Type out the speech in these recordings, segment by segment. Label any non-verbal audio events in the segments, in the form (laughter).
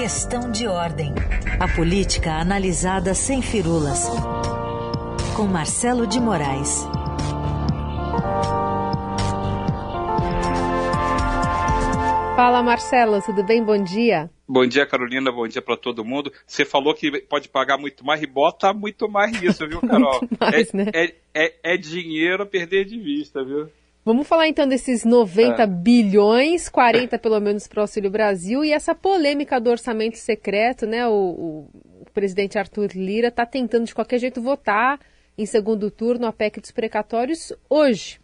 Questão de ordem. A política analisada sem firulas. Com Marcelo de Moraes. Fala Marcelo, tudo bem? Bom dia. Bom dia, Carolina. Bom dia para todo mundo. Você falou que pode pagar muito mais e bota muito mais nisso, viu, Carol? (laughs) mais, é, né? é, é, é dinheiro a perder de vista, viu? Vamos falar então desses 90 É. bilhões, 40 pelo menos para o Auxílio Brasil e essa polêmica do orçamento secreto, né? O, o- o presidente Arthur Lira está tentando de qualquer jeito votar em segundo turno a PEC dos precatórios hoje.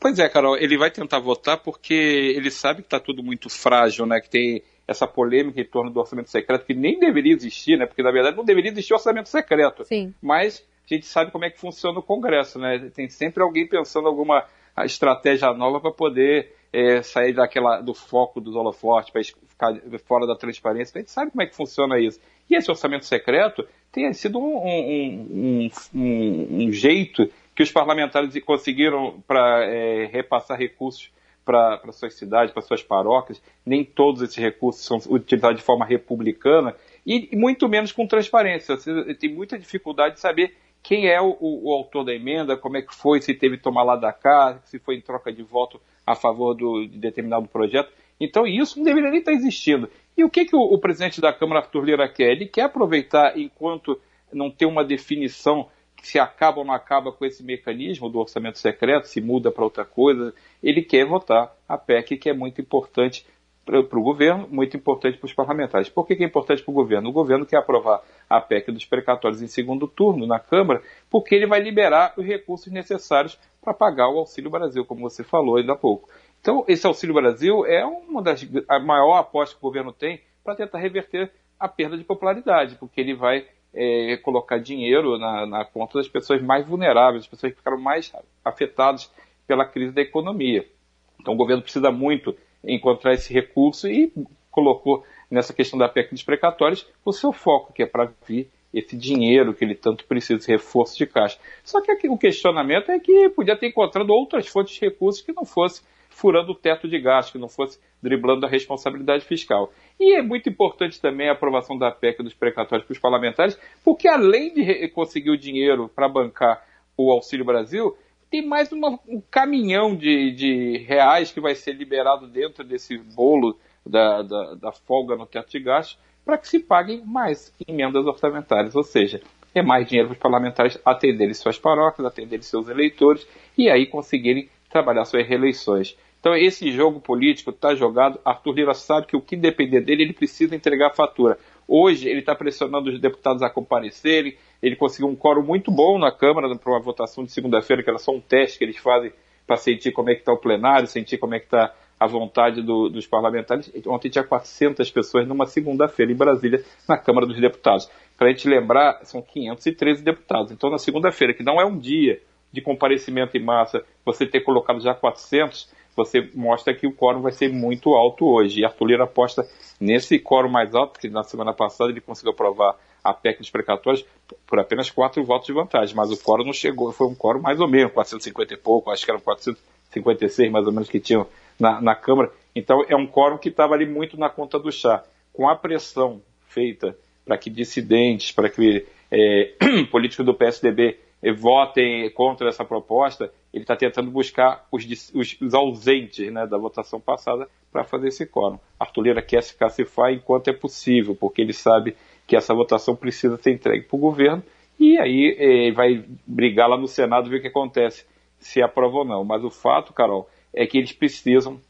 Pois é, Carol, ele vai tentar votar porque ele sabe que está tudo muito frágil, né? Que tem essa polêmica em torno do orçamento secreto que nem deveria existir, né? Porque na verdade não deveria existir orçamento secreto. Sim. Mas a gente sabe como é que funciona o Congresso, né? Tem sempre alguém pensando alguma estratégia nova para poder é, sair daquela do foco dos holofotes, para ficar fora da transparência. A gente sabe como é que funciona isso. E esse orçamento secreto tem sido um, um- um- um- jeito que os parlamentares conseguiram para repassar recursos para suas cidades, para suas paróquias. Nem todos esses recursos são utilizados de forma republicana e muito menos com transparência. Você tem muita dificuldade de saber quem é o, o- o autor da emenda, como é que foi, se teve tomar lá da cá, se foi em troca de voto a favor do, de determinado projeto. Então isso não deveria nem estar existindo. E o que, que o, o presidente da Câmara, Arthur Lira, quer? Ele quer aproveitar enquanto não tem uma definição se acaba ou não acaba com esse mecanismo do orçamento secreto, se muda para outra coisa, ele quer votar a PEC, que é muito importante para o governo, muito importante para os parlamentares. Por que, que é importante para o governo? O governo quer aprovar a PEC dos precatórios em segundo turno na Câmara, porque ele vai liberar os recursos necessários para pagar o Auxílio Brasil, como você falou ainda há pouco. Então, esse Auxílio Brasil é uma das a maior aposta que o governo tem para tentar reverter a perda de popularidade, porque ele vai é, colocar dinheiro na, na conta das pessoas mais vulneráveis, as pessoas que ficaram mais afetadas pela crise da economia. Então o governo precisa muito encontrar esse recurso e colocou nessa questão da PEC dos precatórios o seu foco, que é para vir esse dinheiro que ele tanto precisa, reforço de caixa. Só que o questionamento é que podia ter encontrado outras fontes de recursos que não fosse furando o teto de gasto, que não fosse driblando a responsabilidade fiscal. E é muito importante também a aprovação da PEC dos precatórios para os parlamentares, porque além de conseguir o dinheiro para bancar o Auxílio Brasil, tem mais uma- um caminhão de, de reais que vai ser liberado dentro desse bolo da, da, da folga no teto de gastos para que se paguem mais emendas orçamentárias, ou seja, é mais dinheiro para os parlamentares atenderem suas paróquias, atenderem seus eleitores e aí conseguirem trabalhar suas reeleições. Então esse jogo político está jogado. Arthur Lira sabe que o que depender dele, ele precisa entregar a fatura. Hoje ele está pressionando os deputados a comparecerem. Ele conseguiu um quórum muito bom na Câmara para uma votação de segunda-feira, que era só um teste que eles fazem para sentir como é que está o plenário, sentir como é que está a vontade do- dos parlamentares. Ontem tinha 400 pessoas numa segunda-feira em Brasília, na Câmara dos Deputados. Para a gente lembrar, são 513 deputados. Então, na segunda-feira, que não é um dia de comparecimento em massa, você ter colocado já 400, você mostra que o quórum vai ser muito alto hoje. E Arthur Lira aposta nesse quórum mais alto, que na semana passada ele conseguiu aprovar a PEC dos precatórios por apenas quatro votos de vantagem, mas o quórum não chegou, foi um quórum mais ou menos, 450 e pouco, acho que eram 456 mais ou menos que tinham na, na Câmara. Então é um quórum que estava ali muito na conta do chá. Com a pressão feita para que dissidentes, para que é, (clears throat) políticos do PSDB votem contra essa proposta, ele está tentando buscar os, os- os ausentes né, da votação passada para fazer esse quórum. Arthur Lira quer se cacifar enquanto é possível, porque ele sabe que essa votação precisa ser entregue para o governo e aí eh, vai brigar lá no Senado ver o que acontece, se aprova ou não. Mas o fato, Carol, é que eles precisam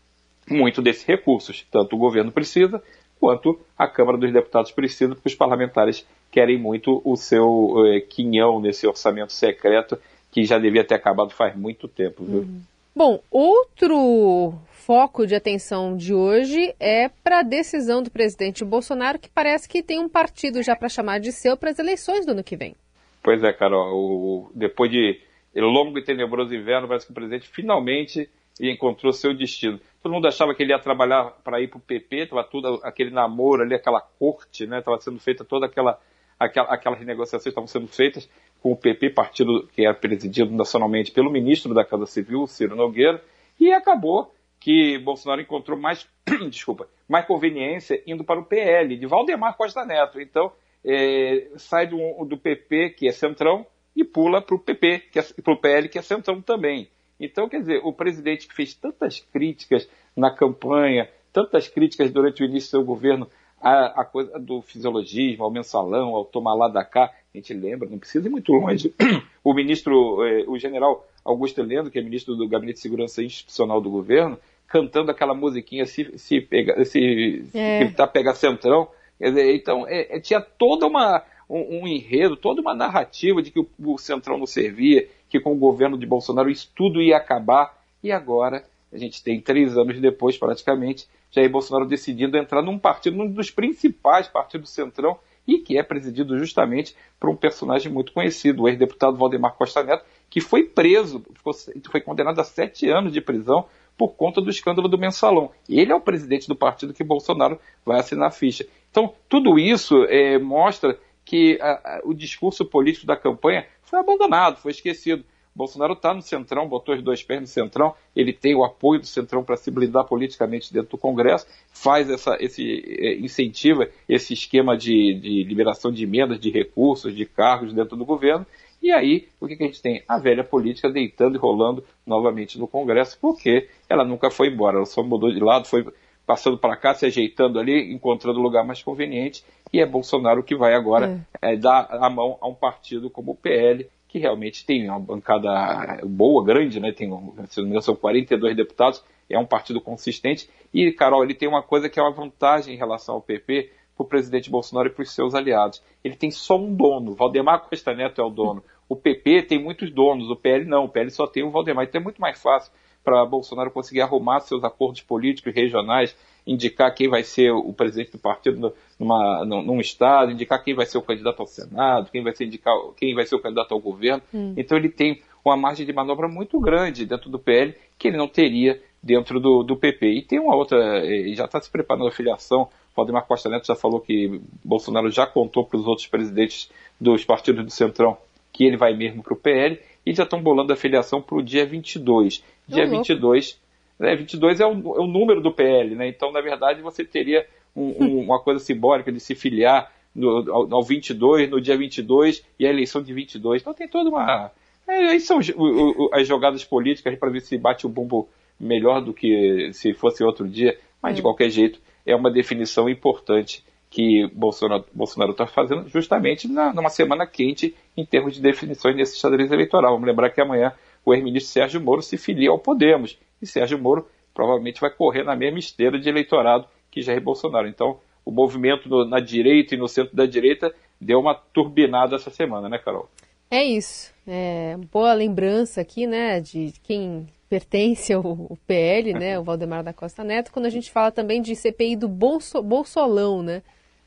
muito desses recursos. Tanto o governo precisa, quanto a Câmara dos Deputados precisa, porque os parlamentares querem muito o seu eh, quinhão nesse orçamento secreto, que já devia ter acabado faz muito tempo. Viu? Bom, outro foco de atenção de hoje é para a decisão do presidente Bolsonaro, que parece que tem um partido já para chamar de seu para as eleições do ano que vem. Pois é, Carol, o- depois de longo e tenebroso inverno, parece que o presidente finalmente encontrou seu destino. Todo mundo achava que ele ia trabalhar para ir para o PP, estava tudo aquele namoro ali, aquela corte, né? Estava sendo feita toda aquela, aquela aquelas negociações estavam sendo feitas com o PP, partido que era presidido nacionalmente pelo ministro da Casa Civil, Ciro Nogueira, e acabou que Bolsonaro encontrou mais, (clears throat) desculpa, mais conveniência indo para o PL, de Valdemar Costa Neto. Então, é, sai do, do PP, que é centrão, e pula para o PP, que é, para o PL, que é centrão também. Então, quer dizer, o presidente que fez tantas críticas na campanha, tantas críticas durante o início do seu governo a, a coisa do fisiologismo, ao mensalão, ao tomar lá da cá, a gente lembra, não precisa ir muito longe. (clears throat) O ministro, eh, o general Augusto Heleno, que é ministro do Gabinete de Segurança Institucional do governo, cantando aquela musiquinha se, se, pega, se, é. se tá pegar centrão. Então, é, é, tinha toda uma, um, um, enredo, toda uma narrativa de que o, o centrão não servia, que com o governo de Bolsonaro isso tudo ia acabar. E agora, a gente tem três anos depois, praticamente, Jair Bolsonaro decidindo entrar num partido, num dos principais partidos do Centrão, e que é presidido justamente por um personagem muito conhecido, o ex-deputado Valdemar Costa Neto, que foi preso, ficou, foi condenado a sete anos de prisão por conta do escândalo do mensalão. Ele é o presidente do partido que Bolsonaro vai assinar a ficha. Então, tudo isso é, mostra que a, a, o discurso político da campanha foi abandonado, foi esquecido. Bolsonaro está no centrão, botou os dois pés no centrão, ele tem o apoio do centrão para se blindar politicamente dentro do Congresso, faz essa, esse é, incentiva esse esquema de, de, liberação de emendas, de recursos, de cargos dentro do governo. E aí, o que, que a gente tem? A velha política deitando e rolando novamente no Congresso, porque ela nunca foi embora, ela só mudou de lado, foi passando para cá, se ajeitando ali, encontrando o lugar mais conveniente, e é Bolsonaro que vai agora é. É, dar a mão a um partido como o PL, que realmente tem uma bancada boa, grande, né? Tem, se não me engano, são 42 deputados, é um partido consistente. E, Carol, ele tem uma coisa que é uma vantagem em relação ao PP para o presidente Bolsonaro e para os seus aliados. Ele tem só um dono, Valdemar Costa Neto é o dono. O PP tem muitos donos, o PL não, o PL só tem o Valdemar. Então é muito mais fácil para Bolsonaro conseguir arrumar seus acordos políticos regionais, indicar quem vai ser o presidente do partido numa, num, estado, indicar quem vai ser o candidato ao Senado, quem vai ser, indicar, quem vai ser o candidato ao governo. Hum. Então ele tem uma margem de manobra muito grande dentro do PL que ele não teria dentro do, do PP. E tem uma outra, eh, já está se preparando a filiação. Valdemar Costa Neto já falou que Bolsonaro já contou para os outros presidentes dos partidos do Centrão que ele vai mesmo para o PL e já estão bolando a filiação para o dia 22. Dia uhum. 22, né, 22 é o, é o número do PL, né? Então, na verdade, você teria um, um, (laughs) uma coisa simbólica de se filiar no, ao, ao 22, no dia 22 e a eleição de 22. Então tem toda uma. É, aí são o, o, as jogadas políticas para ver se bate o bumbo melhor do que se fosse outro dia, mas de é. qualquer jeito é uma definição importante que Bolsonaro está fazendo justamente na, numa semana quente em termos de definições desse xadrez eleitoral. Vamos lembrar que amanhã o ex-ministro Sérgio Moro se filia ao Podemos e Sérgio Moro provavelmente vai correr na mesma esteira de eleitorado que Jair Bolsonaro. Então, o movimento no, na direita e no centro da direita deu uma turbinada essa semana, né, Carol? É isso. É, boa lembrança aqui, né, de quem pertence ao, PL, né, o Valdemar da Costa Neto, quando a gente fala também de CPI do Bolso, Bolsolão, né?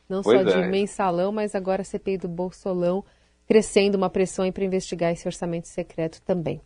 Não pois só é. de mensalão, mas agora CPI do Bolsolão, crescendo uma pressão para investigar esse orçamento secreto também.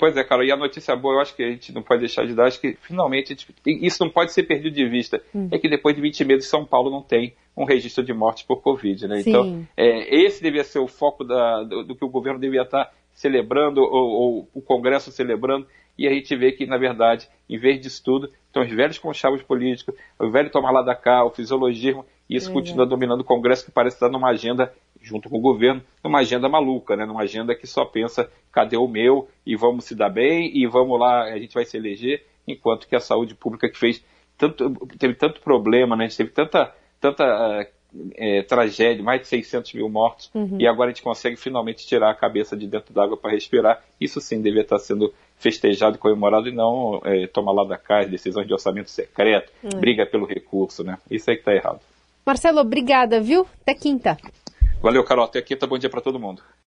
Pois é, cara, e a notícia boa, eu acho que a gente não pode deixar de dar, acho que finalmente isso não pode ser perdido de vista, hum. é que depois de 20 meses São Paulo não tem um registro de mortes por Covid, né? Sim. Então, é, esse devia ser o foco da, do, do, que o governo devia estar celebrando, ou, ou, o Congresso celebrando, e a gente vê que, na verdade, em vez disso tudo, estão os velhos conchavos políticos, o velho tomar lá da cá, o fisiologismo, e isso é. continua dominando o Congresso, que parece estar numa agenda junto com o governo, numa agenda maluca, né? numa agenda que só pensa cadê o meu e vamos se dar bem e vamos lá, a gente vai se eleger, enquanto que a saúde pública que fez tanto, teve tanto problema, né? a gente teve tanta, tanta é, tragédia, mais de 600 mil mortos, uhum. e agora a gente consegue finalmente tirar a cabeça de dentro d'água para respirar. Isso sim devia estar sendo festejado e comemorado e não é, tomar lá da casa, decisões de orçamento secreto, uhum. briga pelo recurso, né? Isso aí que está errado. Marcelo, obrigada, viu? Até quinta. Valeu, Carol. Até quinta. Bom dia para todo mundo.